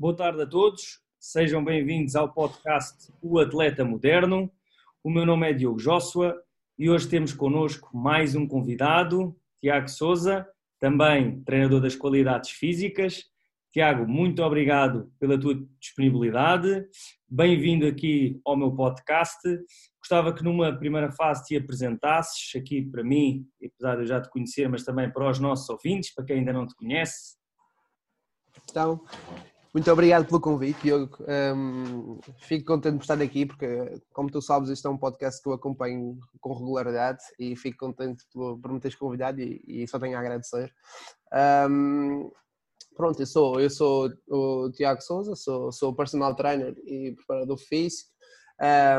Boa tarde a todos, sejam bem-vindos ao podcast O Atleta Moderno. O meu nome é Diogo Joshua e hoje temos connosco mais um convidado, Tiago Souza, também treinador das qualidades físicas. Tiago, muito obrigado pela tua disponibilidade. Bem-vindo aqui ao meu podcast. Gostava que numa primeira fase te apresentasses aqui para mim, apesar de eu já te conhecer, mas também para os nossos ouvintes, para quem ainda não te conhece. Então, muito obrigado pelo convite, Diogo. Um, fico contente por estar aqui, porque, como tu sabes, este é um podcast que eu acompanho com regularidade e fico contente por, por me teres convidado e, e, só tenho a agradecer. Um, pronto, eu sou, eu sou o Tiago Souza, sou, sou personal trainer e preparador físico.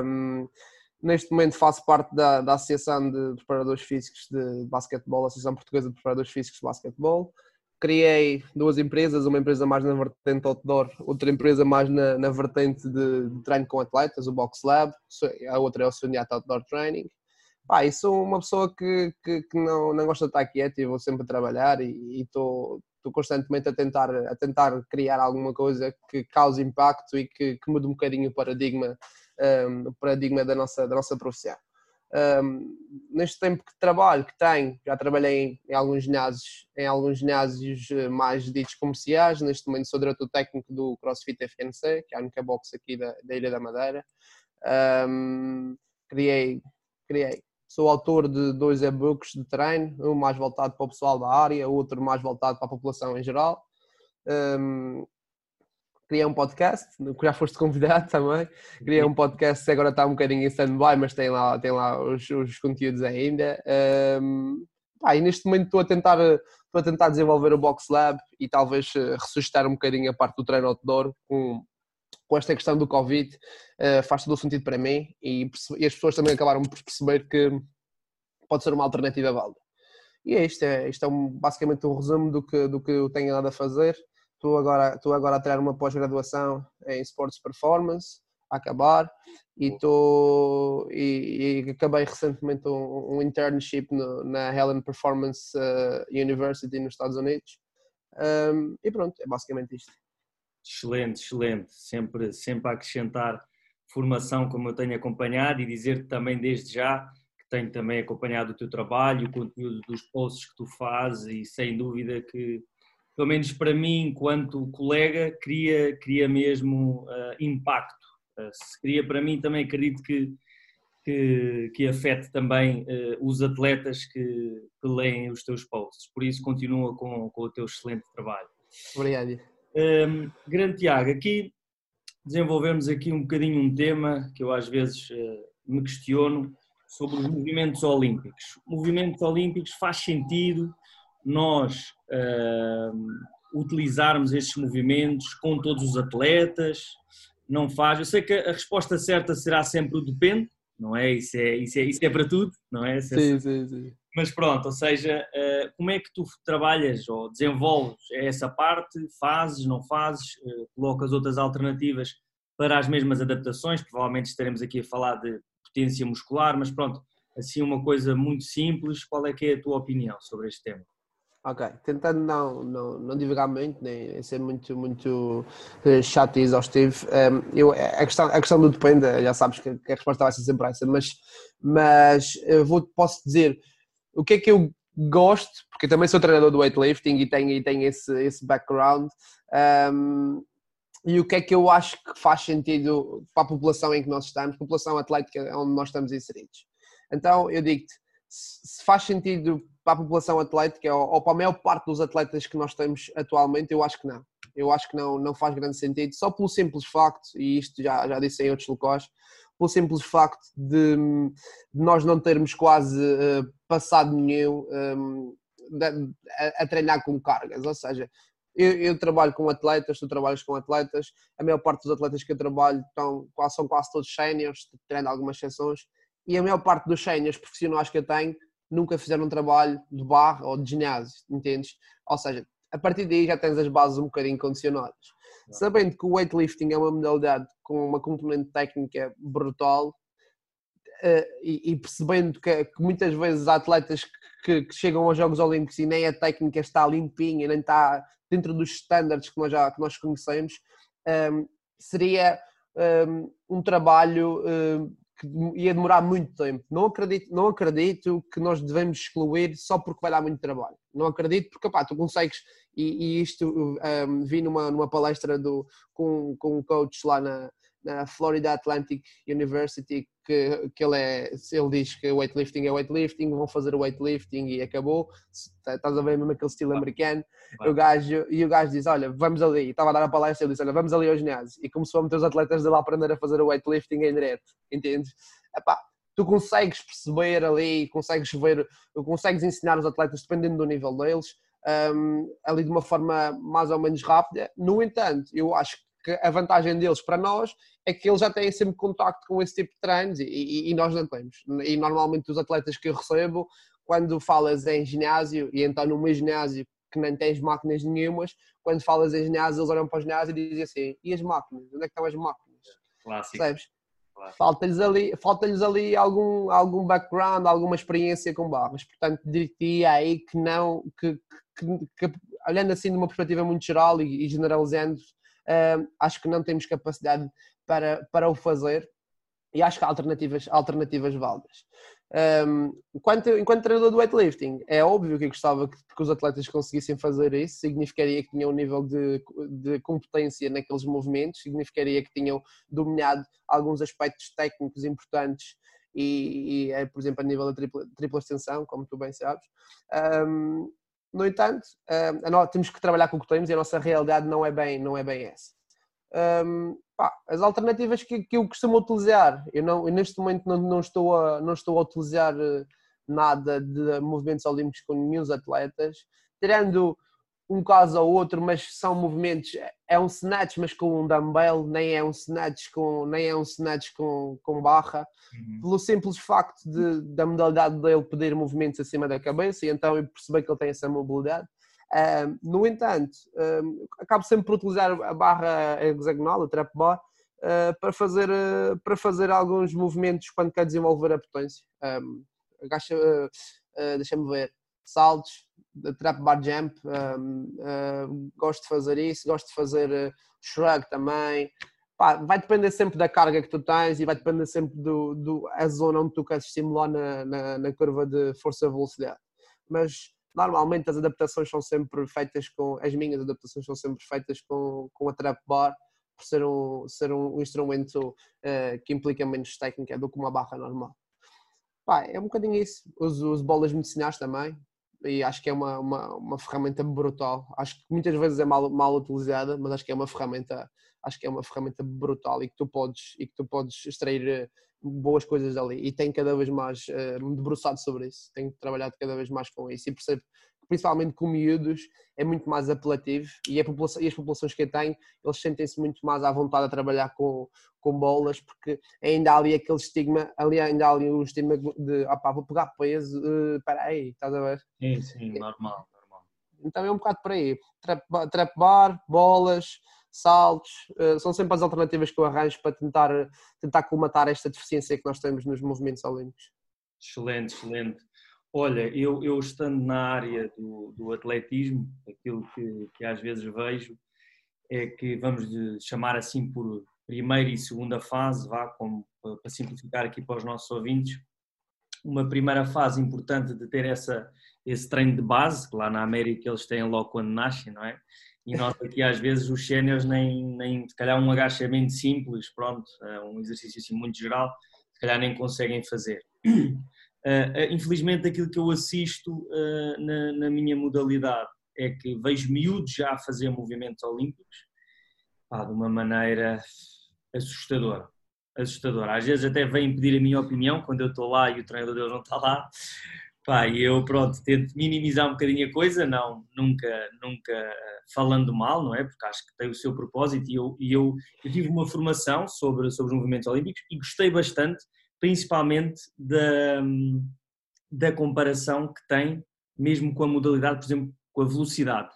Um, neste momento faço parte da, da Associação de Preparadores Físicos de Basquetebol, Associação Portuguesa de Preparadores Físicos de Basquetebol criei duas empresas, uma empresa mais na vertente outdoor, outra empresa mais na, na vertente de, de, treino com atletas, o Box Lab, a outra é o Suniat Outdoor Training. Pá, e sou uma pessoa que, que, que, não, não gosta de estar quieta e vou sempre trabalhar e estou constantemente a tentar, a tentar criar alguma coisa que cause impacto e que, que mude um bocadinho o paradigma, um, o paradigma da, nossa, da nossa profissão. Um, neste tempo que trabalho, que tenho, já trabalhei em, alguns ginásios, em alguns ginásios eh, mais ditos comerciais, neste momento sou diretor técnico do CrossFit FNC, que é a única box aqui da, da Ilha da Madeira. Um, criei, criei, sou autor de dois e-books de treino, um mais voltado para o pessoal da área, outro mais voltado para a população em geral. Um, criei um podcast, que já foste convidado também. Criei um podcast agora está um bocadinho em stand-by, mas tem lá, tem lá os, os conteúdos ainda. Um, pá, e neste momento estou a tentar estou a tentar desenvolver o Box Lab e talvez eh, ressuscitar um bocadinho a parte do treino outdoor com, com esta questão do Covid. Uh, faz todo o sentido para mim e, e, as pessoas também acabaram por perceber que pode ser uma alternativa válida. E é isto, é, isto é um, basicamente um resumo do que, do que eu tenho nada a fazer estou agora, estou agora a tirar uma pós-graduação em Sports Performance, a acabar, e, estou, e, e acabei recentemente um, um internship no, na Helen Performance uh, University nos Estados Unidos. Um, e pronto, é basicamente isto. Excelente, excelente. Sempre, sempre a acrescentar formação como eu tenho acompanhado e dizer-te também desde já que tenho também acompanhado o teu trabalho, o conteúdo dos posts que tu fazes e sem dúvida que pelo menos para mim, enquanto colega, cria, cria mesmo uh, impacto. Uh, se cria para mim, também acredito que, que, que afete também uh, os atletas que, que, leem os teus posts. Por isso, continua com, com o teu excelente trabalho. Obrigado. Um, ehm, grande Tiago, aqui desenvolvemos aqui um bocadinho um tema que eu às vezes me questiono sobre os movimentos olímpicos. Movimentos olímpicos faz sentido nós uh, utilizarmos estes movimentos com todos os atletas? Não faz? Eu sei que a resposta certa será sempre o depende, não é? Isso é, isso é, isso é para tudo, não é? Sim, sim, sim. Mas pronto, ou seja, uh, como é que tu trabalhas ou desenvolves essa parte? Fazes, não fazes? Uh, colocas outras alternativas para as mesmas adaptações? Provavelmente estaremos aqui a falar de potência muscular, mas pronto, assim uma coisa muito simples, qual é que é a tua opinião sobre este tema? Ok, tentando não, não, não divulgar muito, nem ser muito, muito eh, chato e exaustivo, ehm, eu, a, questão, a questão do depende, já sabes que, a resposta vai ser sempre essa, mas, mas eu vou, posso dizer o que é que eu gosto, porque também sou treinador do weightlifting e tenho, e tenho esse, esse background, um, ehm, e o que é que eu acho que faz sentido para a população em que nós estamos, população atlética onde nós estamos inseridos. Então, eu digo-te, se faz sentido para a população atlética ou, ou, para a maior parte dos atletas que nós temos atualmente, eu acho que não. Eu acho que não, não faz grande sentido, só pelo simples facto, e isto já, já disse em outros locais, pelo simples facto de, de nós não termos quase uh, passado nenhum um, de, a, a, treinar com cargas, ou seja, eu, eu, trabalho com atletas, tu trabalhas com atletas, a maior parte dos atletas que eu trabalho estão, são quase todos séniores, tirando algumas exceções, e a maior parte dos séniores profissionais que eu tenho nunca fizeram um trabalho de barra ou de ginásio, entendes? Ou seja, a partir daí já tens as bases um bocadinho condicionadas. Sabendo que o weightlifting é uma modalidade com uma componente técnica brutal uh, e, percebendo que, muitas vezes há atletas que, chegam aos Jogos Olímpicos e nem a técnica está limpinha, nem está dentro dos estándares que nós já que nós conhecemos, um, seria um, um trabalho um, que ia demorar muito tempo. Não acredito, não acredito que nós devemos excluir só porque vai dar muito trabalho. Não acredito porque, pá, tu consegues, e, e isto um, vi numa, numa palestra do, com, com um coach lá na, na Florida Atlantic University que, que ele, é, ele diz que weightlifting é weightlifting, vão fazer o weightlifting e acabou. Tá, estás a ver mesmo aquele estilo americano. O gajo, e o gajo diz: Olha, vamos ali. E estava a dar a palestra e ele disse: Olha, vamos ali ao ginásio. E começou a meter os atletas de lá a aprender a fazer o weightlifting em direto. Entendes? Epá, tu consegues perceber ali, consegues ver, consegues ensinar os atletas dependendo do nível deles. Um, ali de uma forma mais ou menos rápida. No entanto, eu acho que a vantagem deles para nós é que eles já têm sempre contacto com esse tipo de treinos e, e, e, nós não temos. E normalmente os atletas que eu recebo, quando falas em ginásio, e então no meu ginásio que nem tens máquinas nenhumas, quando falas em ginásio, eles olham para o ginásio e dizem assim: e as máquinas? Onde é que estão as máquinas? Clássico. Sabes? Falta-lhes ali, falta-lhes ali algum, algum background, alguma experiência com barras. Portanto, diria aí que não, que, que, que, olhando assim de uma perspectiva muito geral e, e generalizando, acho que não temos capacidade para, para o fazer e acho que há alternativas, alternativas válidas. Um, enquanto, enquanto treinador do weightlifting, é óbvio que eu gostava que, que, os atletas conseguissem fazer isso, significaria que tinham um nível de, de competência naqueles movimentos, significaria que tinham dominado alguns aspectos técnicos importantes e, e é, por exemplo, a nível da tripla, tripla extensão, como tu bem sabes. Um, no entanto, um, temos que trabalhar com o que temos e a nossa realidade não é bem, não é bem essa. Um, pá, as alternativas que, que, eu costumo utilizar, eu, não, eu neste momento não, não, estou a, não estou a utilizar eh, nada de movimentos olímpicos com nenhum atletas, tirando um caso ou outro, mas são movimentos, é um snatch mas com um dumbbell, nem é um snatch com, nem é um snatch com, com barra, uhum. pelo simples facto de, da modalidade dele pedir movimentos acima da cabeça, e então eu percebi que ele tem essa mobilidade. Uh, no entanto, uh, acabo sempre por utilizar a barra hexagonal, a trap bar, uh, para, fazer, para fazer alguns movimentos quando quer desenvolver a potência. Um, agacha, deixa-me ver, saltos, trap bar jump, um, gosto de fazer isso, gosto de fazer shrug também. Pá, vai depender sempre da carga que tu tens e vai depender sempre do, do a zona onde tu queres estimular na, na, na curva de força-velocidade. Mas normalmente as adaptações são sempre feitas com, as minhas adaptações são sempre feitas com, com a trap bar, por ser um, ser um instrumento uh, que implica menos técnica do que uma barra normal. Pá, é um bocadinho isso. Uso, uso bolas medicinais também e acho que é uma, uma, uma ferramenta brutal. Acho que muitas vezes é mal, mal utilizada, mas acho que é uma ferramenta acho que é uma ferramenta brutal e que tu podes e que tu podes extrair eh, boas coisas dali e tenho cada vez mais uh, me debruçado sobre isso, tenho trabalhado cada vez mais com isso e percebo principalmente com miúdos é muito mais apelativo e, população, e as populações que eu tenho, eles sentem-se muito mais à vontade a trabalhar com, com bolas porque ainda há ali aquele estigma, ali ainda há ali um estigma de ah pá, vou pegar peso, uh, espera aí, estás a ver? Sim, sim, normal, normal. Então é um bocado por aí, trap, trap bar, bolas, saltos, uh, são sempre as alternativas que eu arranjo para tentar, tentar colmatar esta deficiência que nós temos nos movimentos olímpicos. Excelente, excelente. Olha, eu, eu estando na área do, do atletismo, aquilo que, que às vezes vejo é que vamos chamar assim por primeira e segunda fase, vá, como, para simplificar aqui para os nossos ouvintes, uma primeira fase importante de ter essa, esse treino de base, que lá na América eles têm logo quando nascem, não é? e nós aqui às vezes os séniores nem, nem, se calhar um agachamento simples, pronto, é um exercício assim muito geral, se calhar nem conseguem fazer. Uh, infelizmente aquilo que eu assisto uh, na, na, minha modalidade é que vejo miúdos já a fazer movimentos olímpicos pá, de uma maneira assustadora. Assustadora. Às vezes até vêm pedir a minha opinião quando eu estou lá e o treinador deles não está lá, Pá, eu, pronto, tento minimizar um bocadinho a coisa, não, nunca, nunca falando mal, não é? Porque acho que tem o seu propósito e eu, e eu, eu tive uma formação sobre, sobre os movimentos olímpicos e gostei bastante, principalmente da, da comparação que tem, mesmo com a modalidade, por exemplo, com a velocidade.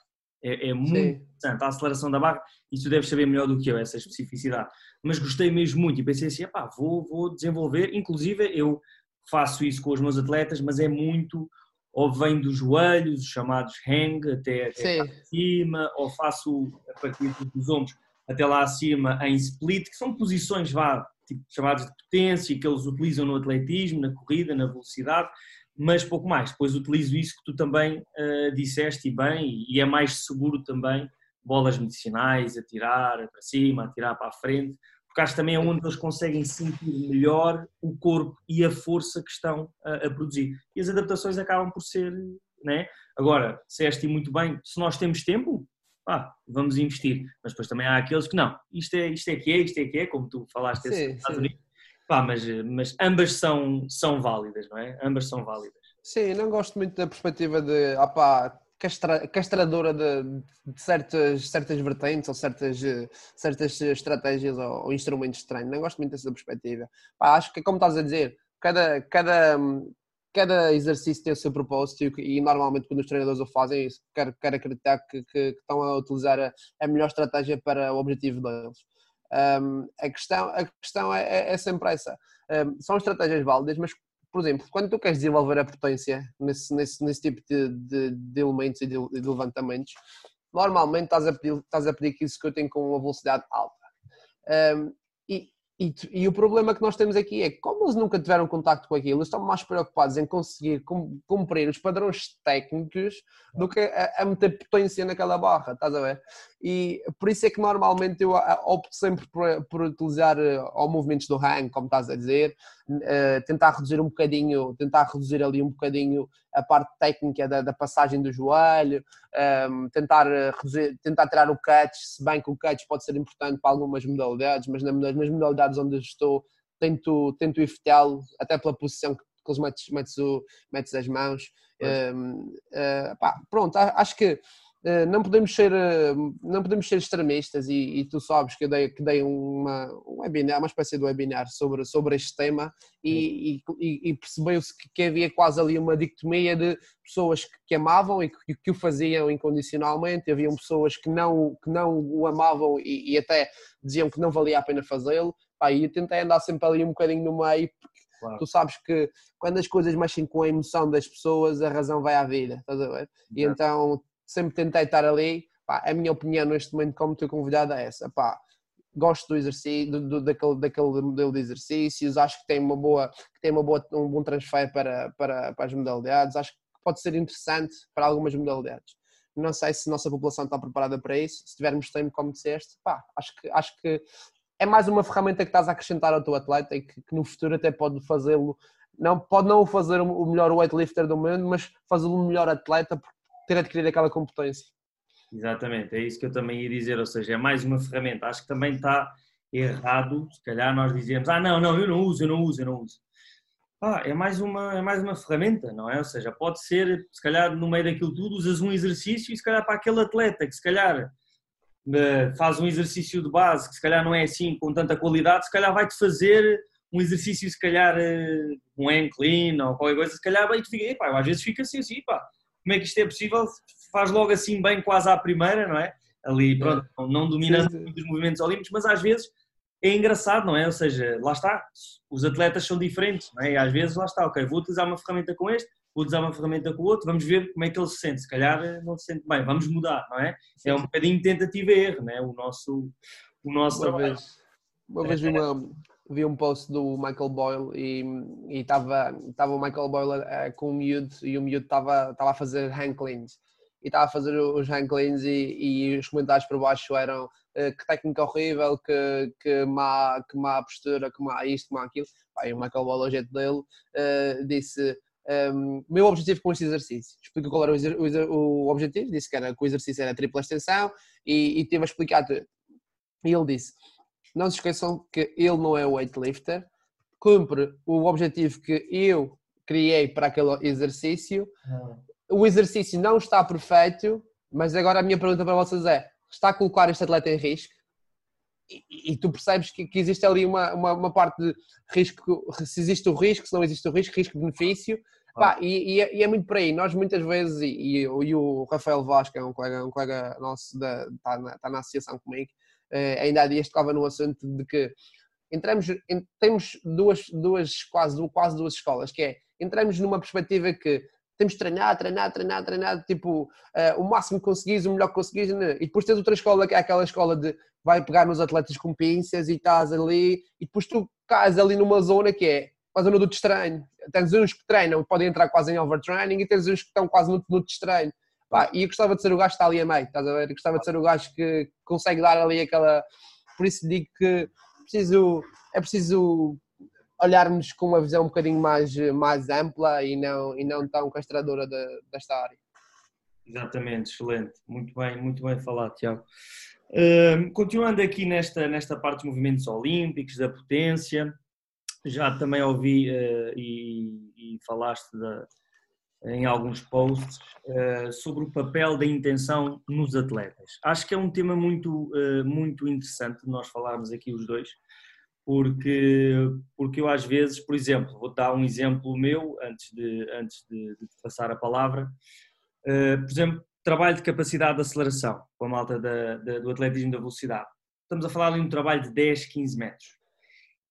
É, é muito Sim. interessante. A aceleração da barra, isso deve saber melhor do que eu, essa especificidade. Mas gostei mesmo muito e pensei assim, vou, vou desenvolver. Inclusive, eu faço isso com os meus atletas, mas é muito ou vem dos joelhos, os chamados hang, até, até cima, ou faço a partir dos ombros. Até lá acima em split, que são posições vá, tipo, chamadas de potência, que eles utilizam no atletismo, na corrida, na velocidade, mas pouco mais. Depois utilizo isso que tu também uh, disseste e bem, e é mais seguro também, bolas medicinais, atirar para cima, atirar para a frente, porque acho também é onde eles conseguem sentir melhor o corpo e a força que estão a, a produzir. E as adaptações acabam por ser, né? Agora, disseste muito bem, se nós temos tempo, pá, vamos investir. Mas depois também há aqueles que não, isto é, isto é que é, isto é que é, como tu falaste sim, Estados Unidos. Pá, mas, mas ambas são, são válidas, não é? Ambas são válidas. Sim, não gosto muito da perspectiva de, ah pá, castra, castradora de, de, certas, certas vertentes ou certas, certas estratégias ou, ou, instrumentos de treino. Não gosto muito dessa perspectiva. Pá, acho que, como estás a dizer, cada, cada, cada exercício tem o seu propósito e, e, normalmente quando os treinadores o fazem, quero, quero acreditar que, que, que estão a utilizar a, a, melhor estratégia para o objetivo deles. Um, a questão, a questão é, é, é sempre essa. Um, são estratégias válidas, mas por exemplo, quando tu queres desenvolver a potência nesse, nesse, nesse tipo de, de, de elementos e de, de, levantamentos, normalmente estás a pedir, estás a pedir que executem com uma velocidade alta. Um, e, e, e, o problema que nós temos aqui é que, como eles nunca tiveram contacto com aquilo, eles estão mais preocupados em conseguir cumprir os padrões técnicos do que a, a meter potência naquela barra, estás a ver? E por isso é que normalmente eu opto sempre por, por utilizar uh, movimentos do hang, como estás a dizer, uh, tentar reduzir um bocadinho, tentar reduzir ali um bocadinho a parte técnica da, da passagem do joelho, um, ehm, tentar, reduzir, tentar tirar o catch, se bem que o catch pode ser importante para algumas modalidades, mas nas, nas modalidades onde estou tento, tento evitá-lo, até pela posição que, que metes, metes, o, metes as mãos. Um, ehm, uh, eh, pá, pronto, acho que eh, não podemos ser eh, não podemos ser extremistas e, e, tu sabes que eu dei, que dei uma, um webinar, uma espécie de webinar sobre, sobre este tema e, e, e percebeu-se que, que, havia quase ali uma dicotomia de pessoas que, que amavam e que, que, o faziam incondicionalmente, haviam pessoas que não, que não o amavam e, até diziam que não valia a pena fazê-lo, e eu tentei andar sempre ali um bocadinho no meio porque Claro. Tu sabes que quando as coisas mexem com a emoção das pessoas, a razão vai à vida, estás a ver? E então sempre tentei estar ali. Pá, a minha opinião neste momento, como teu convidado, é essa. Pá, gosto do exercício, do, do, daquele, daquele modelo de exercícios, acho que tem, uma boa, que tem uma boa, um bom transfer para, para, para as modalidades, acho que pode ser interessante para algumas modalidades. Não sei se a nossa população está preparada para isso, se tivermos tempo, como disseste, pá, acho que, acho que é mais uma ferramenta que estás a acrescentar ao teu atleta e que, que no futuro até pode fazê-lo, não, pode não fazer o melhor weightlifter do mundo, mas fazê-lo o melhor atleta porque ter adquirido aquela competência. Exatamente, é isso que eu também ia dizer, ou seja, é mais uma ferramenta. Acho que também está errado, se calhar nós dizemos, ah não, não, eu não uso, eu não uso, eu não uso. Ah, é mais uma, é mais uma ferramenta, não é? Ou seja, pode ser, se calhar no meio daquilo tudo, usas um exercício e se calhar para aquele atleta que se calhar eh, faz um exercício de base que se calhar não é assim com tanta qualidade, se calhar vai-te fazer um exercício, se calhar eh, um clean ou qualquer coisa, se calhar vai-te ficar, pá, às vezes fica assim, assim, pá, como é que isto é possível? Faz logo assim bem quase à primeira, não é? Ali, pronto, não dominando muitos movimentos olímpicos, mas às vezes é engraçado, não é? Ou seja, lá está, os atletas são diferentes, não é? E às vezes lá está, ok, vou utilizar uma ferramenta com este, vou utilizar uma ferramenta com o outro, vamos ver como é que ele se sente. Se calhar eh, não se sente bem, vamos mudar, não é? É um bocadinho tentativa e erro, não é? O nosso, o nosso uma trabalho. Vez, uma vez vi uma, vi um post do Michael Boyle e estava o Michael Boyle uh, com o miúdo e o miúdo estava a fazer hang cleans e estava a fazer os hang cleans e, e os comentários por baixo eram uh, que técnica horrível, que, que, má, que má postura, que má isto, que má aquilo. Aí o Michael Boyle, o jeito dele, uh, disse um, meu objetivo com este exercício. Explica qual era o, o, objetivo, disse que, era, que o exercício era tripla extensão e, e teve a explicar tudo. E ele disse: não se esqueçam que ele não é weightlifter, cumpre o objetivo que eu criei para aquele exercício. O exercício não está perfeito, mas agora a minha pergunta para vocês é: está a colocar este atleta em risco? E, e tu percebes que, que, existe ali uma, uma, uma, parte de risco, se existe o risco, se não existe o risco, risco-benefício. Ah. E, e, é, e, é muito por aí. Nós muitas vezes, e, e o Rafael Vasco, é um colega, um colega nosso, da, está, na, está na associação comigo, ainda há dias tocava no assunto de que entramos, temos duas, duas quase, quase duas escolas, que é, entramos numa perspectiva que temos de treinar, treinar, treinar, treinar, tipo, uh, o máximo que conseguires, o melhor que conseguires, né? e depois tens outra escola que é aquela escola de vai pegar nos atletas com pinças e estás ali, e depois tu cais ali numa zona que é a zona do estranho. Tens uns que treinam, podem entrar quase em overtraining, e tens uns que estão quase no, no estranho. Pá, e eu gostava de ser o gajo que está ali a meio, estás a ver? Eu gostava de ser o gajo que consegue dar ali aquela. Por isso digo que preciso, é preciso olharmos com uma visão um bocadinho mais, mais ampla e não, e não tão castradora de, desta área. Exatamente, excelente. Muito bem, muito bem falado, Tiago. Uh, continuando aqui nesta, nesta parte dos movimentos olímpicos, da potência, já também ouvi uh, e, e, falaste da, em alguns posts uh, sobre o papel da intenção nos atletas. Acho que é um tema muito, uh, muito interessante nós falarmos aqui os dois, porque, porque eu às vezes, por exemplo, vou dar um exemplo meu antes de, antes de, de passar a palavra. Uh, por exemplo, trabalho de capacidade de aceleração com a malta da, da, do atletismo da velocidade. Estamos a falar de um trabalho de 10, 15 metros.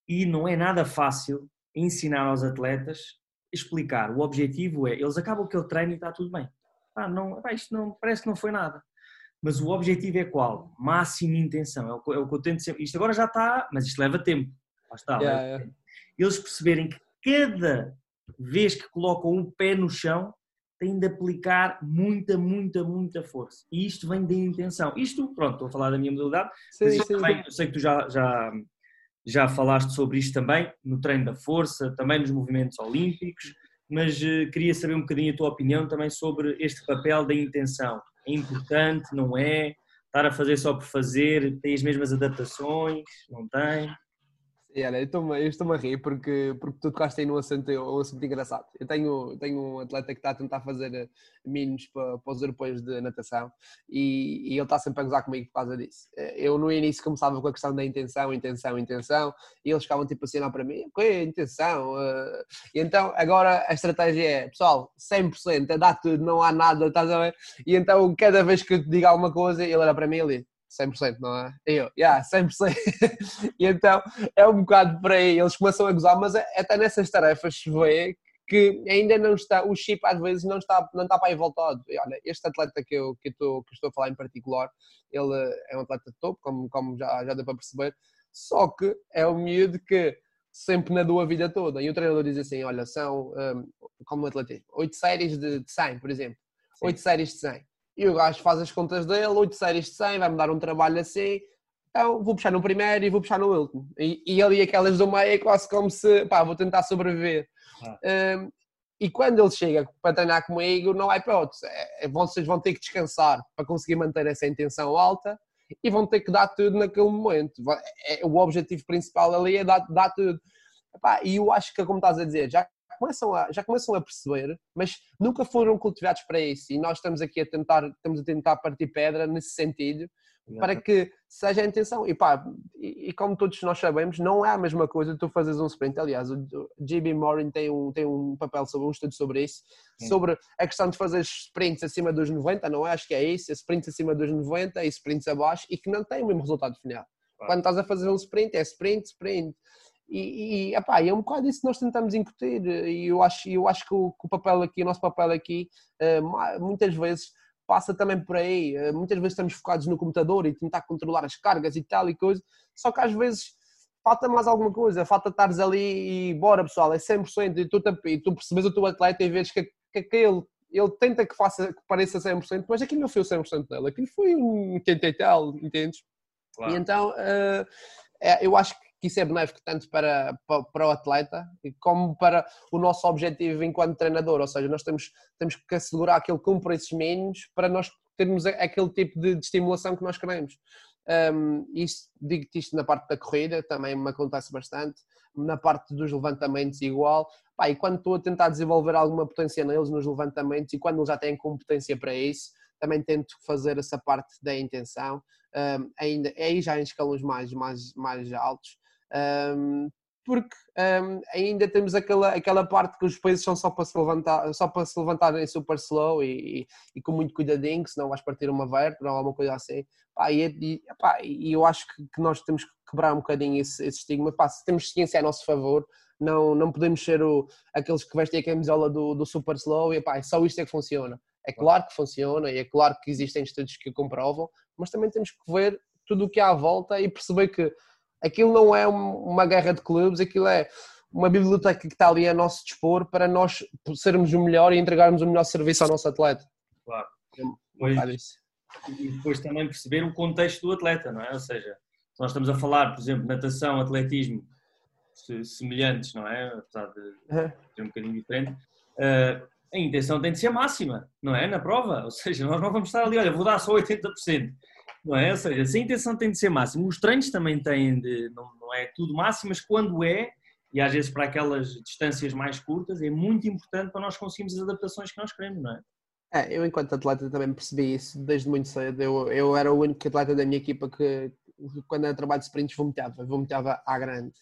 E não é nada fácil ensinar aos atletas, explicar. O objetivo é, eles acabam aquele treino e está tudo bem. Ah, não, isto não, parece que não foi nada mas o objetivo é qual? Máxima intenção, é o, é o que eu tento sempre. Isto agora já está, mas isto leva tempo. Lá está. Yeah, yeah. Eles perceberem que cada vez que colocam um pé no chão têm de aplicar muita, muita, muita força. E isto vem da intenção. Isto, pronto, estou a falar da minha modalidade, sim, mas sim, também, sim. eu sei que tu já, já, já falaste sobre isto também, no treino da força, também nos movimentos olímpicos, mas uh, queria saber um bocadinho a tua opinião também sobre este papel da intenção é importante, não é? Estar a fazer só por fazer, tem as mesmas adaptações, não tem? Olha, eu estou-me estou a rir porque, porque tu tocaste aí num assunto, um assunto engraçado. Eu tenho, tenho um atleta que está a tentar fazer eh, mínimos para, para os europeus de natação e, e ele está sempre a gozar comigo por causa disso. Eh, eu no início começava com a questão da intenção, intenção, intenção e eles ficavam tipo assim para mim, que intenção? Eh, e então agora a estratégia é, pessoal, 100%, é dar tudo, não há nada, estás a ver? E então cada vez que eu te digo alguma coisa, ele olha para mim ele 100%, não é? E eu, yeah, 100%. e então é um bocado por aí, eles começam a gozar, mas é, até nessas tarefas se vê que ainda não está, o chip às vezes não está, não está para aí voltado. E olha, este atleta que eu, que, eu estou, que estou a falar em particular, ele é um atleta de topo, como, como já, já deu para perceber, só que é um miúdo que sempre nadou a vida toda. E o treinador diz assim: olha, são, um, como um atletismo, 8 séries de, de 100, por exemplo. Sim. 8 séries de 100 e o gajo faz as contas dele, 8 séries de 100, vai-me dar um trabalho assim, então vou puxar no primeiro e vou puxar no último. E, e ali aquelas do meio é quase como se, pá, vou tentar sobreviver. Ah. Um, e quando ele chega para treinar comigo, não há hipótese. É, é, vocês vão ter que descansar para conseguir manter essa intenção alta e vão ter que dar tudo naquele momento. É, o objetivo principal ali é dar, dar tudo. Epá, e eu acho que, como estás a dizer, já começam a, já começam a perceber, mas nunca foram cultivados para isso. E nós estamos aqui a tentar, estamos a tentar partir pedra nesse sentido, para que seja a intenção. E pá, e, e, como todos nós sabemos, não é a mesma coisa tu fazes um sprint. Aliás, o JB Morin tem um, tem um papel sobre um estudo sobre isso, Sim. sobre a questão de fazer sprints acima dos 90, não é? Acho que é isso, sprints acima dos 90 e sprints abaixo e que não tem o mesmo resultado final. Claro. Quando estás a fazer um sprint, é sprint, sprint. E, e, epá, é um bocado isso que nós tentamos incutir e eu acho, eu acho que, o, que o papel aqui, o nosso papel aqui, uh, muitas vezes passa também por aí. Uh, muitas vezes estamos focados no computador e tentar controlar as cargas e tal e coisa, só que às vezes falta mais alguma coisa, falta estares ali e bora pessoal, é 100% e tu, e tu percebes o teu atleta e vês que, que aquele ele tenta que faça que pareça 100%, mas aquilo não foi o 100% dele, aquilo foi um 80 e tal, entendes? Claro. E então uh, eu acho que que isso é benéfico tanto para, para, para, o atleta como para o nosso objetivo enquanto treinador, ou seja, nós temos, temos que assegurar que ele cumpra esses mínimos para nós termos aquele tipo de, de estimulação que nós queremos. Um, isto, digo-te isto na parte da corrida, também me acontece bastante, na parte dos levantamentos igual, Pá, e quando estou a tentar desenvolver alguma potência neles nos levantamentos e quando eles já têm competência para isso, também tento fazer essa parte da intenção, um, ainda, aí já em escalões mais, mais, mais altos, um, porque um, ainda temos aquela, aquela parte que os países são só para se levantar, só para se levantarem super slow e, e, e, com muito cuidadinho, senão vais partir uma vértebra ou alguma coisa assim. Pá, e, e, pá, e, eu acho que, que, nós temos que quebrar um bocadinho esse, esse estigma. Pá, se temos ciência a nosso favor, não, não podemos ser o, aqueles que vestem a camisola do, do super slow e pá, só isto é que funciona. É claro que funciona e é claro que existem estudos que comprovam, mas também temos que ver tudo o que há à volta e perceber que aquilo não é uma guerra de clubes, aquilo é uma biblioteca que está ali a nosso dispor para nós sermos o melhor e entregarmos o melhor serviço ao nosso atleta. Claro. Pois, e depois também perceber o contexto do atleta, não é? Ou seja, nós estamos a falar, por exemplo, natação, atletismo, semelhantes, não é? Apesar de ser um bocadinho diferente. Uh, a intenção tem de ser máxima, não é? Na prova. Ou seja, nós não vamos estar ali, olha, vou dar só 80%. Não é? Ou seja, se a intenção tem de ser máxima, os treinos também têm de, não, não é tudo máximo, mas quando é, e às vezes para aquelas distâncias mais curtas, é muito importante para nós conseguirmos as adaptações que nós queremos, não é? É, eu enquanto atleta também percebi isso desde muito cedo. Eu, eu era o único atleta da minha equipa que, quando era trabalho de sprints, vomitava, vomitava à grande.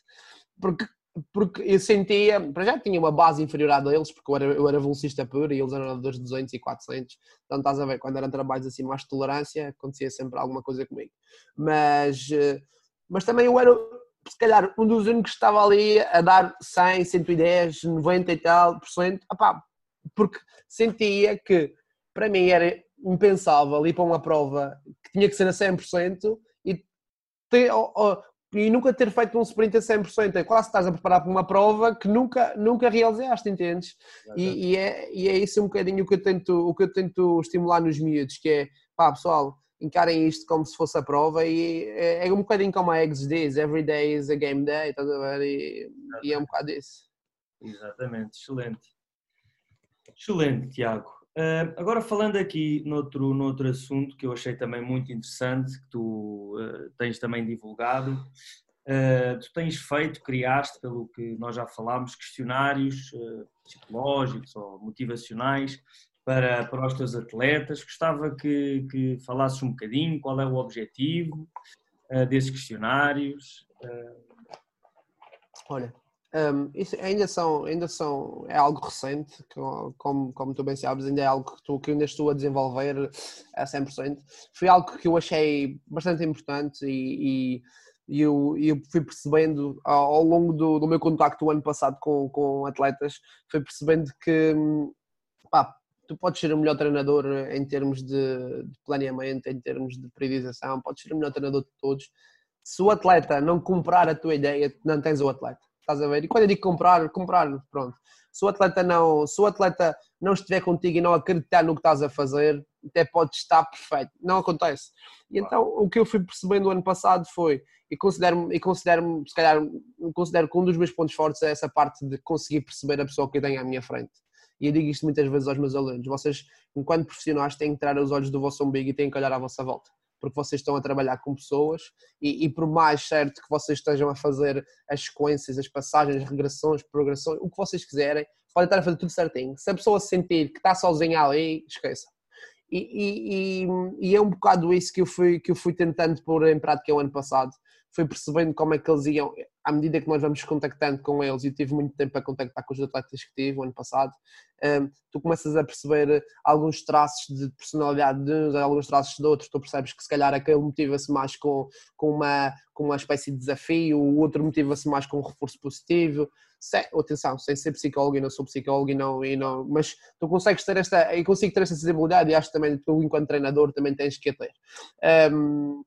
Porque, porque eu sentia, para já tinha uma base inferior à deles, porque eu era, eu era velocista puro e eles eram nadadores de 200 e 400. Então estás a ver, quando eram trabalhos assim mais de tolerância, acontecia sempre alguma coisa comigo. Mas, eh, mas também eu era, se calhar, um dos únicos que estava ali a dar 100, 110, 90 e tal por cento, porque sentia que para mim era impensável ir para uma prova que tinha que ser a 100% e, ter, oh, oh, e nunca ter feito um sprint a 100%. É quase estás a preparar para uma prova que nunca, nunca realizaste, entendes? E, e, é, e é isso um bocadinho o que, eu tento, o que eu tento estimular nos miúdos, que é, pá pessoal, encarem isto como se fosse a prova e é, é um bocadinho como a Eggs diz, every day is a game day, estás a ver? E, e é um bocado isso. Exatamente, excelente. Excelente, Tiago. Uh, agora falando aqui noutro, noutro assunto que eu achei também muito interessante, que tu uh, tens também divulgado, uh, tu tens feito, criaste, pelo que nós já falámos, questionários psicológicos ou motivacionais para, para os teus atletas. Gostava que, que falasses um bocadinho qual é o objetivo desses questionários. Olha, um, isso ainda são, ainda são, é algo recente, como, como tu bem sabes, ainda é algo que, tu, que ainda estou a desenvolver a 100%. Foi algo que eu achei bastante importante e, e, e eu, eu fui percebendo ao, longo do, do, meu contacto o ano passado com, com atletas, fui percebendo que pá, tu podes ser o melhor treinador em termos de, de planeamento, em termos de priorização, podes ser o melhor treinador de todos. Se o atleta não comprar a tua ideia, não tens o atleta estás a ver? E quando eu digo comprar, comprar, pronto. Se o atleta não, se o atleta não estiver contigo e não acreditar no que estás a fazer, até pode estar perfeito. Não acontece. E então o que eu fui percebendo no ano passado foi, e considero-me, e considero se calhar, considero que um dos meus pontos fortes é essa parte de conseguir perceber a pessoa que tem à minha frente. E eu digo isto muitas vezes aos meus alunos: vocês, enquanto profissionais, têm que tirar os olhos do vosso umbigo e têm que olhar à vossa volta porque vocês estão a trabalhar com pessoas e, e, por mais certo que vocês estejam a fazer as sequências, as passagens, as regressões, progressões, o que vocês quiserem, podem estar a fazer tudo certinho. Se a pessoa sentir que está sozinha ali, esqueça. E, e, e, é um bocado isso que eu fui, que eu fui tentando pôr em prática o ano passado. Fui percebendo como é que eles iam, à medida que nós vamos contactando com eles, e tive muito tempo a contactar com os atletas que tive o ano passado, um, tu começas a perceber alguns traços de personalidade de uns, alguns traços de outros, tu percebes que se calhar aquele motiva-se mais com, com, uma, com uma espécie de desafio, o outro motiva-se mais com um reforço positivo, sem, atenção, sem ser psicólogo e não sou psicólogo e não, e não mas tu consegues ter esta, e consigo ter esta sensibilidade e acho também que tu enquanto treinador também tens que a ter. Um,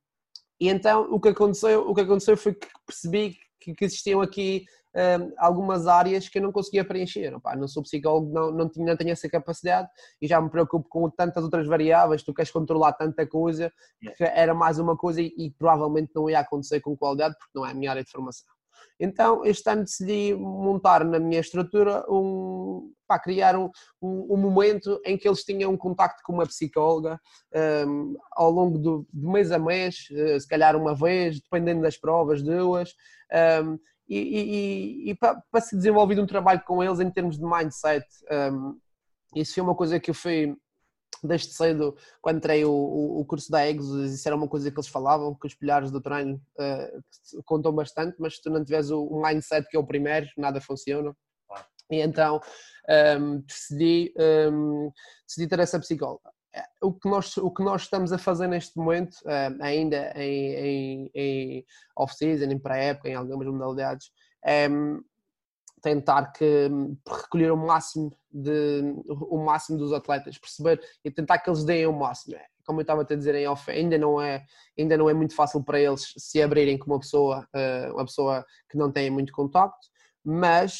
e então o que aconteceu, o que aconteceu foi que percebi que, que existiam aqui um, algumas áreas que eu não conseguia preencher. Opa, não sou psicólogo, não, não, tinha, não tenho essa capacidade e já me preocupo com tantas outras variáveis, tu queres controlar tanta coisa que era mais uma coisa e, e provavelmente não ia acontecer com qualidade porque não é a minha área de formação. Então, este ano decidi montar na minha estrutura um, para criar um, um, um, momento em que eles tinham um contacto com uma psicóloga um, ao longo do, de mês a mês, eh, se calhar uma vez, dependendo das provas, duas, um, e, e, e, para, para se desenvolver um trabalho com eles em termos de mindset. Um, isso foi uma coisa que eu fui desde cedo, quando entrei o, o, curso da Exos, isso era uma coisa que eles falavam, que os pilares do treino uh, contam bastante, mas se tu não tiveres o, mindset que é o primeiro, nada funciona. E então um, decidi, um, decidi ter essa psicóloga. O que, nós, o que nós estamos a fazer neste momento, um, ainda em, em, em off-season, em pré-época, em algumas modalidades, é tentar que, recolher o máximo, de, o máximo dos atletas, perceber e tentar que eles deem o máximo. É, como eu estava a dizer em off, ainda não é, ainda não é muito fácil para eles se abrirem com uma pessoa, eh, uma pessoa que não tem muito contacto, mas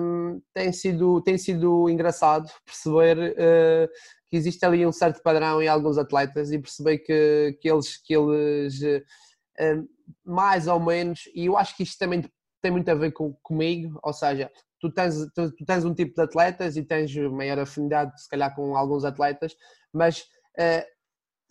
um, tem, sido, tem sido engraçado perceber uh, que existe ali um certo padrão em alguns atletas e perceber que, que eles, que eles uh, mais ou menos, e eu acho que isto também tem muito a ver com, comigo, ou seja, tu tens, tu, tu, tens um tipo de atletas e tens maior afinidade, se calhar, com alguns atletas, mas uh,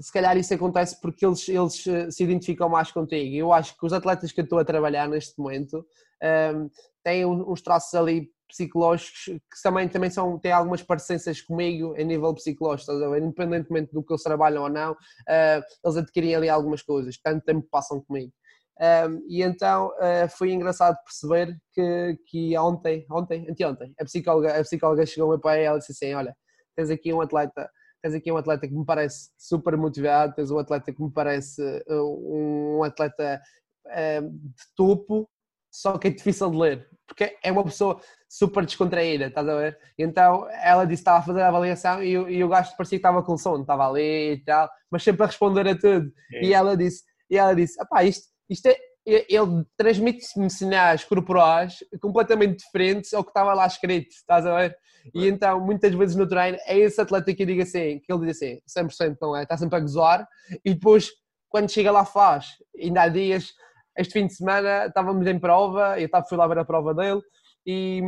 se calhar isso acontece porque eles, eles eh, se identificam mais contigo. Eu acho que os atletas que eu estou a trabalhar neste momento ehm, têm uns traços ali psicológicos que também, também são, têm algumas parecências comigo a nível psicológico, independentemente do que eles trabalham ou não, uh, eles adquirem ali algumas coisas, tanto tempo passam comigo. Um, e então uh, foi engraçado perceber que, que ontem, ontem, anteontem, a psicóloga, a psicóloga chegou para ela e disse assim: Olha, tens aqui um atleta, tens aqui um atleta que me parece super motivado, tens um atleta que me parece uh, um atleta uh, de topo, só que é difícil de ler, porque é uma pessoa super descontraída, estás a ver? Então ela disse que estava a fazer a avaliação e, e o gajo parecia que estava com sono, estava ali e tal, mas sempre a responder a tudo. É. E ela disse, e ela disse, isto isto é, ele transmite-me sinais corporais completamente diferentes ao que estava lá escrito, estás a ver? E então, muitas vezes no treino, é esse atleta que eu digo assim, que ele diz assim, 100% não é, está sempre a gozar, e depois, quando chega lá faz, ainda há dias, este fim de semana, estávamos em prova, eu fui lá ver a prova dele, e,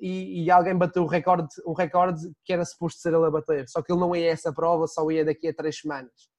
e, e, alguém bateu o recorde, o recorde que era suposto ser ele a bater, só que ele não ia essa prova, só ia daqui a três semanas.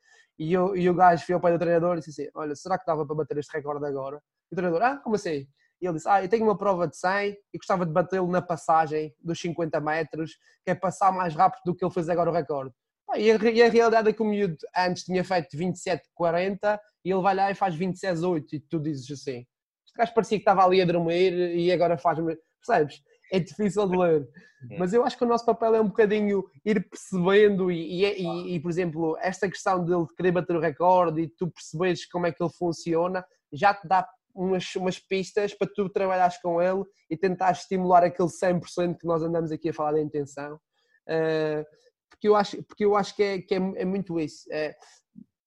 E, eu, e o gajo foi ao pai do treinador e disse assim: Olha, será que dava para bater este recorde agora? E o treinador: Ah, como assim? E ele disse: Ah, eu tenho uma prova de 100 e gostava de batê-lo na passagem dos 50 metros, que é passar mais rápido do que ele fez agora o recorde. E a, e a realidade é que o miúdo antes tinha feito 27,40 e ele vai lá e faz 26,8 e tu dizes assim: Este gajo parecia que estava ali a dormir e agora faz. Percebes? É difícil de ler. É. Mas eu acho que o nosso papel é um bocadinho ir percebendo e, e, e, e por exemplo, esta questão dele querer bater o recorde e tu perceberes como é que ele funciona, já te dá umas, umas pistas para tu trabalhares com ele e tentar estimular aquele 100% que nós andamos aqui a falar da intenção. Uh, porque eu acho, porque eu acho que, é, que é, é muito isso. É,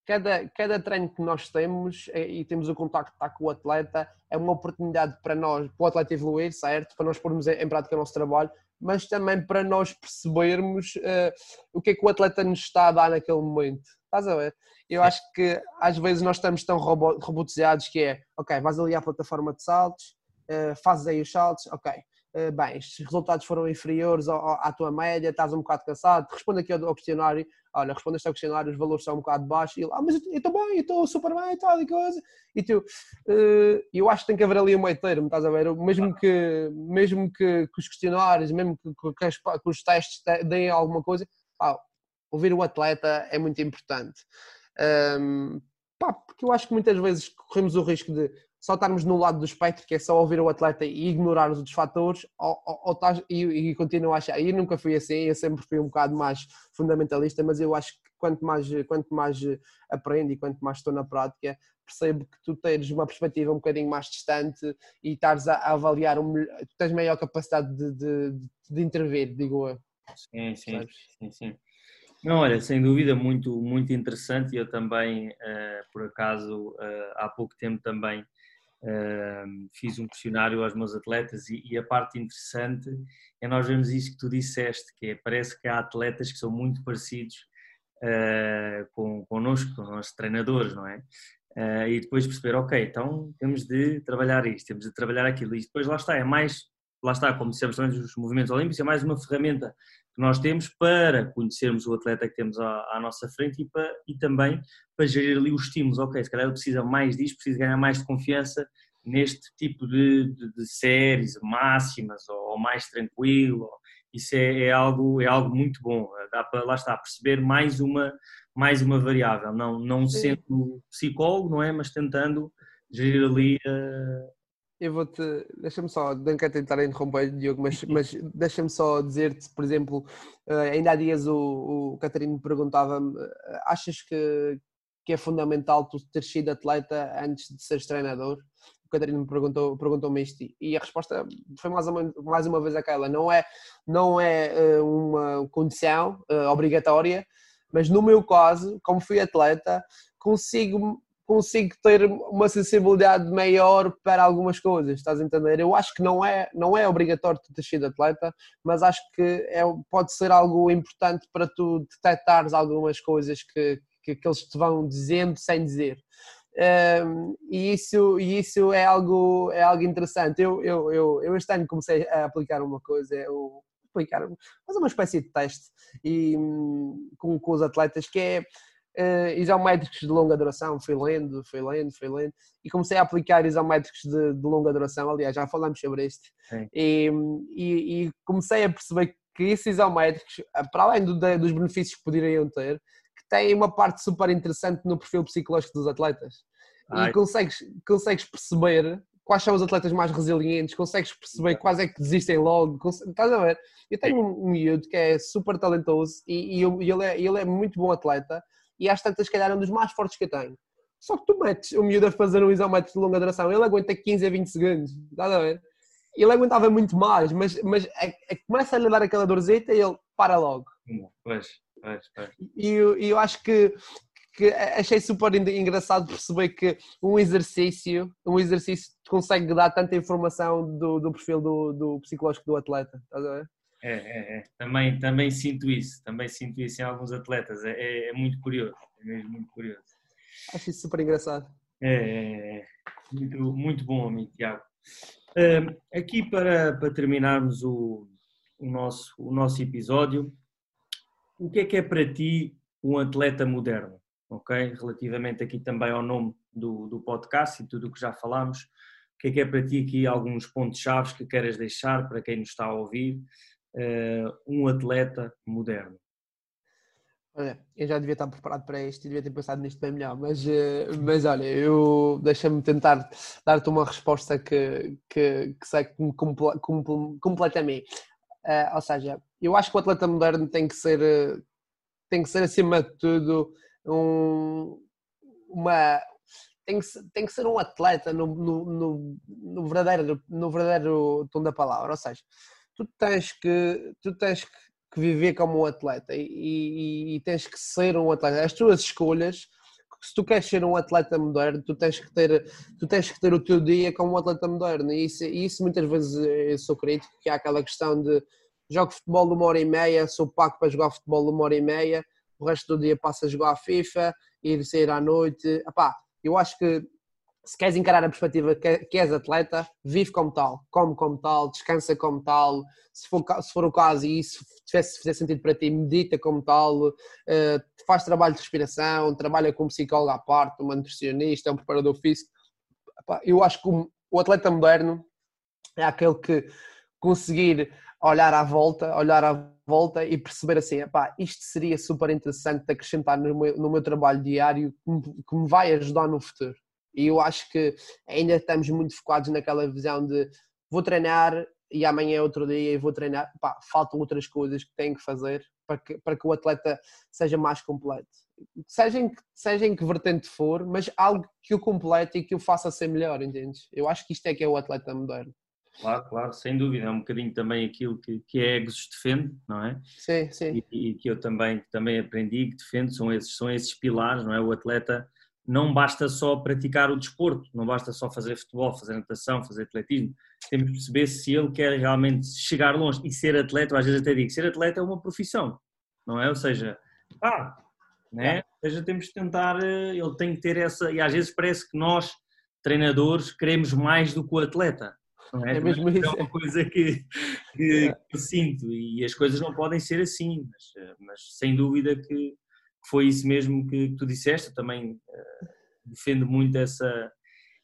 cada, cada treino que nós temos é, e temos o contacto tá com o atleta é uma oportunidade para nós, para o atleta evoluir, certo? Para nós pormos em prática o nosso trabalho, mas também para nós percebermos uh, o que é que o atleta nos está a dar naquele momento. Estás a ver? Eu acho que às vezes nós estamos tão robotizados que é, ok, vais ali à plataforma de saltos, uh, fazes aí os saltos, ok, uh, bem, estes resultados foram inferiores à tua média, estás um bocado cansado, responde aqui ao questionário, olha, respondeste ao questionário, os valores são um bocado baixos, e ele, ah, mas eu estou bem, eu estou super bem e tal, e coisa, e tu, uh, eu acho que tem que haver ali um meio termo, estás a ver, mesmo que, mesmo que, que os questionários, mesmo que, que, as, que os testes deem alguma coisa, pá, ouvir o atleta é muito importante. Um, pá, porque eu acho que muitas vezes corremos o risco de só estarmos no lado do espectro, que é só ouvir o atleta e ignorar os outros fatores, ou, ou, ou estás, e, e continuo a achar, eu nunca fui assim, eu sempre fui um bocado mais fundamentalista, mas eu acho que quanto mais, quanto mais aprendo e quanto mais estou na prática, percebo que tu tens uma perspectiva um bocadinho mais distante e estás a, avaliar, um, tu tens maior capacidade de, de, de intervir, digo eu. Sim, sim, sim, sim. Não, olha, sem dúvida, muito, muito interessante. Eu também, uh, por acaso, uh, há pouco tempo também fiz um questionário aos meus atletas e, e, a parte interessante é nós vemos isso que tu disseste, que é, parece que há atletas que são muito parecidos uh, com, connosco, com os treinadores, não é? Uh, e depois perceber, ok, então temos de trabalhar isto, temos de trabalhar aquilo, e depois lá está, é mais, lá está, como dissemos também os movimentos olímpicos, é mais uma ferramenta que nós temos para conhecermos o atleta que temos à, à nossa frente e, para, e também para gerir ali os estímulos. Ok, se calhar ele precisa mais disto, precisa ganhar mais de confiança neste tipo de, de, de séries máximas ou, ou, mais tranquilo. Isso é, é, algo, é algo muito bom. Dá para, lá está, perceber mais uma, mais uma variável. Não, não sendo psicólogo, não é? Mas tentando gerir ali uh, eu vou-te. Deixa-me só, não quero tentar interromper, Diogo, mas, mas deixa-me só dizer-te, por exemplo, eh, ainda há dias o, o Catarino perguntava-me: eh, achas que, que é fundamental tu ter sido atleta antes de seres treinador? Catarina me perguntou, perguntou-me isto e a resposta foi mais uma, mais uma vez aquela, não é, não é uma condição obrigatória, mas no meu caso, como fui atleta, consigo consigo ter uma sensibilidade maior para algumas coisas, estás a entender? Eu acho que não é, não é obrigatório tu ter sido atleta, mas acho que é, pode ser algo importante para tu detectares algumas coisas que, que, que eles te vão dizendo sem dizer. Um, e, isso, e isso é algo, é algo interessante. Eu, eu, eu, eu este ano comecei a aplicar uma coisa, eu aplicar, fazer uma espécie de teste e, hum, com, com os atletas que é uh, isométricos de longa duração, fui lendo, fui lendo, fui lendo, e comecei a aplicar isométricos de, de longa duração, aliás, já falamos sobre isto, e, e, e, comecei a perceber que esses isométricos, para além do, dos benefícios que poderiam ter, que têm uma parte super interessante no perfil psicológico dos atletas. Ai. E consegues, consegues perceber quais são os atletas mais resilientes, consegues perceber quais é que desistem logo, estás a ver? Eu tenho um miúdo que é super talentoso e, e, ele, é, ele é muito bom atleta e às tantas, se calhar, é um dos mais fortes que eu tenho. Só que tu metes o miúdo a fazer um isométrico de longa duração, ele aguenta 15 a 20 segundos, estás a ver? Ele aguentava muito mais, mas, mas é, é, começa a lhe dar aquela dorzita e ele para logo. Pois, pois, pois. E eu, eu acho que, que achei super engraçado perceber que um exercício, um exercício consegue dar tanta informação do, do perfil do, do psicológico do atleta, estás a ver? É, é, é. Também, também sinto isso, também sinto isso em alguns atletas, é, é, é muito curioso, é mesmo muito curioso. Acho isso super engraçado. É, é, muito, muito bom, amigo Tiago. Uh, aqui para, para terminarmos o, o, nosso, o nosso episódio, o que é que é para ti um atleta moderno? Ok? Relativamente aqui também ao nome do, do podcast e tudo o que já falámos, o que é que é para ti aqui alguns pontos-chave que queiras deixar para quem nos está a ouvir um atleta moderno? Olha, eu já devia estar preparado para isto e devia ter pensado nisto bem melhor, mas, eh, mas olha, eu deixa-me tentar dar-te uma resposta que, que, que sei que me a mim. Uh, ou seja, eu acho que o atleta moderno tem que ser, tem que ser acima de tudo um, uma, tem que, tem que ser um atleta no, no, no, no, verdadeiro, no verdadeiro tom da palavra, ou seja, tu tens que, tu tens que viver como um atleta e, e, e, tens que ser um atleta. As tuas escolhas, se tu queres ser um atleta moderno, tu tens que ter, tu tens que ter o teu dia como um atleta moderno. E isso, isso muitas vezes eu sou crítico, que há aquela questão de jogo futebol uma hora e meia, sou pago para jogar futebol uma hora e meia, o resto do dia passa a jogar a FIFA, ir sair à noite. Epá, eu acho que se queres encarar a perspectiva que, és atleta, vive como tal, come como tal, descansa como tal, se for, se for o caso e isso tivesse, fizer sentido para ti, medita como tal, uh, faz trabalho de respiração, trabalha com psicólogo à parte, uma nutricionista, um preparador físico. Eu acho que o atleta moderno é aquele que conseguir olhar à volta, olhar à volta e perceber assim, epá, isto seria super interessante de acrescentar no meu, no meu trabalho diário que me vai ajudar no futuro. E eu acho que ainda estamos muito focados naquela visão de vou treinar e amanhã é outro dia e vou treinar. Pá, faltam outras coisas que tenho que fazer para que, para que o atleta seja mais completo. Seja em, seja em que vertente for, mas algo que o complete e que o faça ser melhor, entendes? Eu acho que isto é que é o atleta moderno. Claro, claro, sem dúvida. É um bocadinho também aquilo que, que a Egos defende, não é? Sim, sim. E, e, que eu também, também aprendi que defendo, são esses, são esses pilares, não é? O atleta não basta só praticar o desporto, não basta só fazer futebol, fazer natação, fazer atletismo. Temos que perceber se ele quer realmente chegar longe e ser atleta. Às vezes até digo, ser atleta é uma profissão, não é? Ou seja, ah, né? Ou seja, temos que tentar, eh, ele tem que ter essa, e às vezes parece que nós, treinadores, queremos mais do que o atleta. Não é? é mesmo isso. É uma coisa que, que, é. eu sinto e as coisas não podem ser assim, mas, eh, mas sem dúvida que foi isso mesmo que, tu disseste, eu também uh, defendo muito essa,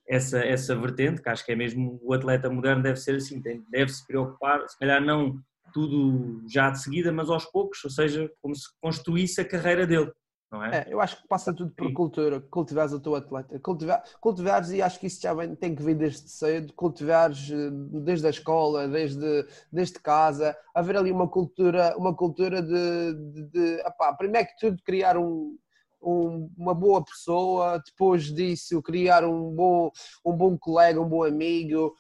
essa, essa vertente, que acho que é mesmo o atleta moderno deve ser assim, deve se preocupar, se calhar não tudo já de seguida, mas aos poucos, ou seja, como se construísse a carreira dele não é? é? eu acho que passa tudo por cultura, cultivares o teu atleta, cultivar, cultivares, e acho que isso já vem, tem que vir desde cedo, cultivares eh, desde a escola, desde, desde casa, haver ali uma cultura, uma cultura de, de, de primeiro que tudo criar um, um, uma boa pessoa, depois disso criar um bom, um bom colega, um bom amigo,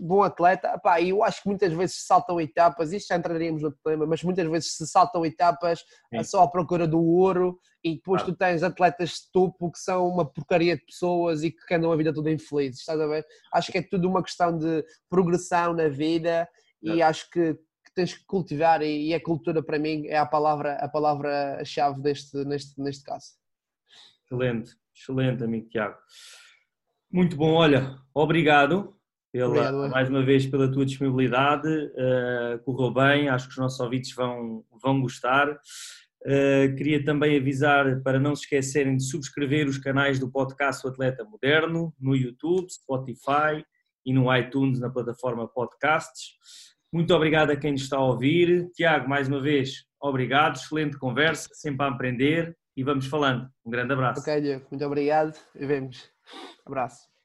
bom atleta, pá, eu acho que muitas vezes se saltam etapas, isto já entraríamos no tema, mas muitas vezes se saltam etapas Sim. só à procura do ouro e depois ah. tu tens atletas de topo que são uma porcaria de pessoas e que andam a vida toda infelizes, estás a ver? Acho que é tudo uma questão de progressão na vida e acho que, que, tens que cultivar e, e a cultura para mim é a palavra a palavra chave deste neste neste caso. Excelente, excelente amigo Tiago. Muito bom, olha, obrigado pela, Obrigado, mais uma vez pela tua disponibilidade. Uh, correu bem, acho que os nossos ouvintes vão, vão gostar. Uh, queria também avisar para não se esquecerem de subscrever os canais do podcast O Atleta Moderno no YouTube, Spotify e no iTunes na plataforma Podcasts. Muito obrigado a quem nos está a ouvir. Tiago, mais uma vez, obrigado. Excelente conversa, sempre a aprender e vamos falando. Um grande abraço. Ok, Diego, muito obrigado e vemos. Abraço.